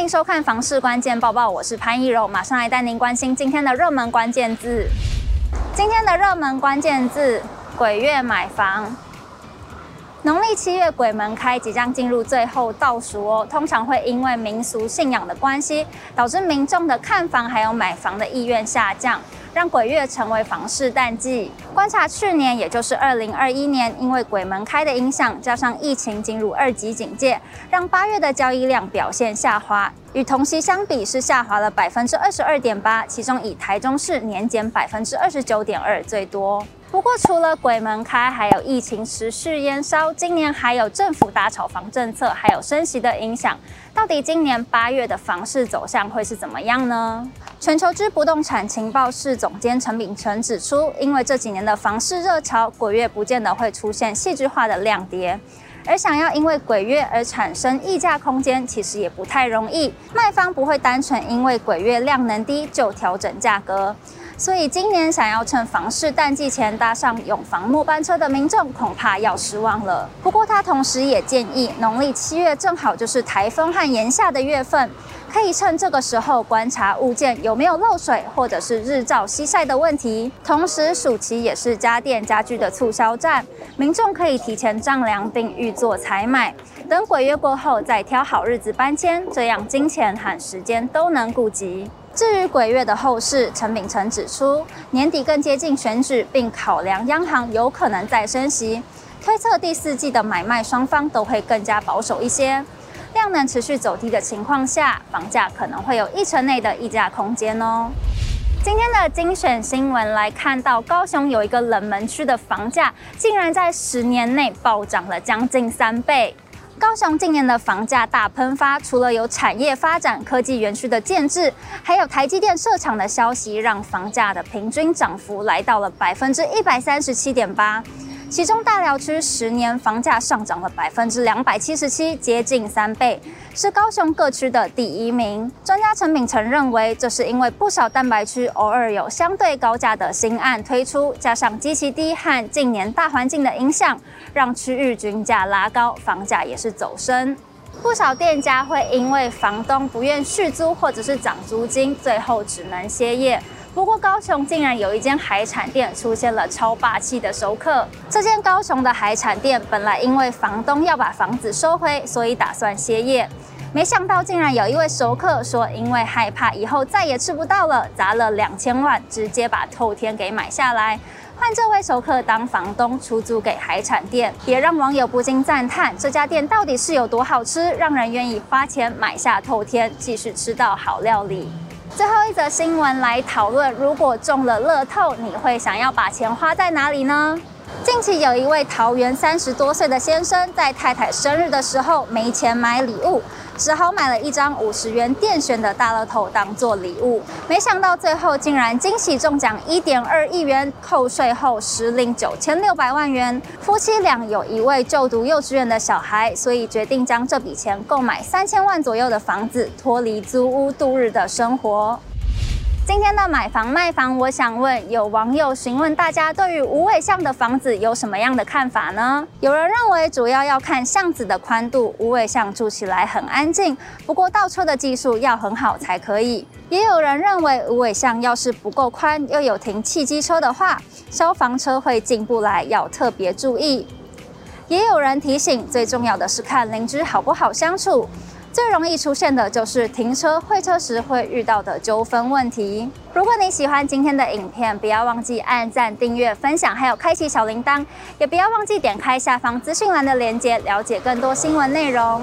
欢迎收看《房市关键报报》，我是潘一柔，马上来带您关心今天的热门关键字。今天的热门关键字：鬼月买房。农历七月鬼门开即将进入最后倒数哦，通常会因为民俗信仰的关系，导致民众的看房还有买房的意愿下降，让鬼月成为房市淡季。观察去年，也就是二零二一年，因为鬼门开的影响，加上疫情进入二级警戒，让八月的交易量表现下滑，与同期相比是下滑了百分之二十二点八，其中以台中市年减百分之二十九点二最多。不过，除了鬼门开，还有疫情持续延烧，今年还有政府打炒房政策，还有升息的影响。到底今年八月的房市走向会是怎么样呢？全球之不动产情报室总监陈秉承指出，因为这几年的房市热潮，鬼月不见得会出现戏剧化的量跌，而想要因为鬼月而产生溢价空间，其实也不太容易。卖方不会单纯因为鬼月量能低就调整价格。所以今年想要趁房市淡季前搭上永房末班车的民众，恐怕要失望了。不过他同时也建议，农历七月正好就是台风和炎夏的月份，可以趁这个时候观察物件有没有漏水或者是日照西晒的问题。同时，暑期也是家电家具的促销战，民众可以提前丈量并预做采买，等鬼月过后再挑好日子搬迁，这样金钱和时间都能顾及。至于鬼月的后市，陈秉承指出，年底更接近选举，并考量央行有可能再升息，推测第四季的买卖双方都会更加保守一些。量能持续走低的情况下，房价可能会有一成内的溢价空间哦。今天的精选新闻来看到，高雄有一个冷门区的房价，竟然在十年内暴涨了将近三倍。高雄近年的房价大喷发，除了有产业发展、科技园区的建制，还有台积电设厂的消息，让房价的平均涨幅来到了百分之一百三十七点八。其中大寮区十年房价上涨了百分之两百七十七，接近三倍，是高雄各区的第一名。专家陈秉承认为，这是因为不少蛋白区偶尔有相对高价的新案推出，加上基期低和近年大环境的影响，让区域均价拉高，房价也是走升。不少店家会因为房东不愿续租或者是涨租金，最后只能歇业。不过，高雄竟然有一间海产店出现了超霸气的熟客。这间高雄的海产店本来因为房东要把房子收回，所以打算歇业。没想到，竟然有一位熟客说，因为害怕以后再也吃不到了，砸了两千万，直接把透天给买下来，换这位熟客当房东出租给海产店，也让网友不禁赞叹：这家店到底是有多好吃，让人愿意花钱买下透天，继续吃到好料理。最后一则新闻来讨论：如果中了乐透，你会想要把钱花在哪里呢？近期有一位桃园三十多岁的先生，在太太生日的时候没钱买礼物。只好买了一张五十元电选的大乐透当做礼物，没想到最后竟然惊喜中奖一点二亿元，扣税后实领九千六百万元。夫妻俩有一位就读幼稚园的小孩，所以决定将这笔钱购买三千万左右的房子，脱离租屋度日的生活。今天的买房卖房，我想问有网友询问大家对于无尾巷的房子有什么样的看法呢？有人认为主要要看巷子的宽度，无尾巷住起来很安静，不过倒车的技术要很好才可以。也有人认为无尾巷要是不够宽，又有停汽机车的话，消防车会进不来，要特别注意。也有人提醒，最重要的是看邻居好不好相处。最容易出现的就是停车会车时会遇到的纠纷问题。如果你喜欢今天的影片，不要忘记按赞、订阅、分享，还有开启小铃铛，也不要忘记点开下方资讯栏的链接，了解更多新闻内容。